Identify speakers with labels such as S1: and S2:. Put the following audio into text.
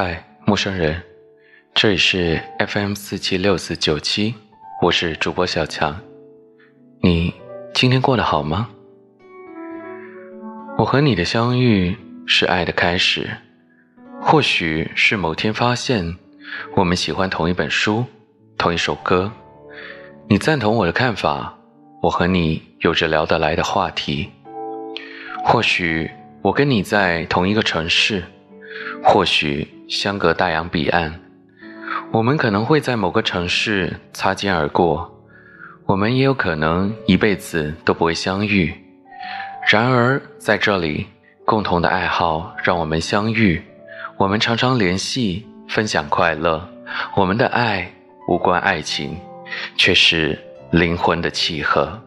S1: 嗨，陌生人，这里是 FM 四七六四九七，我是主播小强。你今天过得好吗？我和你的相遇是爱的开始，或许是某天发现我们喜欢同一本书、同一首歌，你赞同我的看法，我和你有着聊得来的话题。或许我跟你在同一个城市。或许相隔大洋彼岸，我们可能会在某个城市擦肩而过，我们也有可能一辈子都不会相遇。然而在这里，共同的爱好让我们相遇，我们常常联系，分享快乐。我们的爱无关爱情，却是灵魂的契合。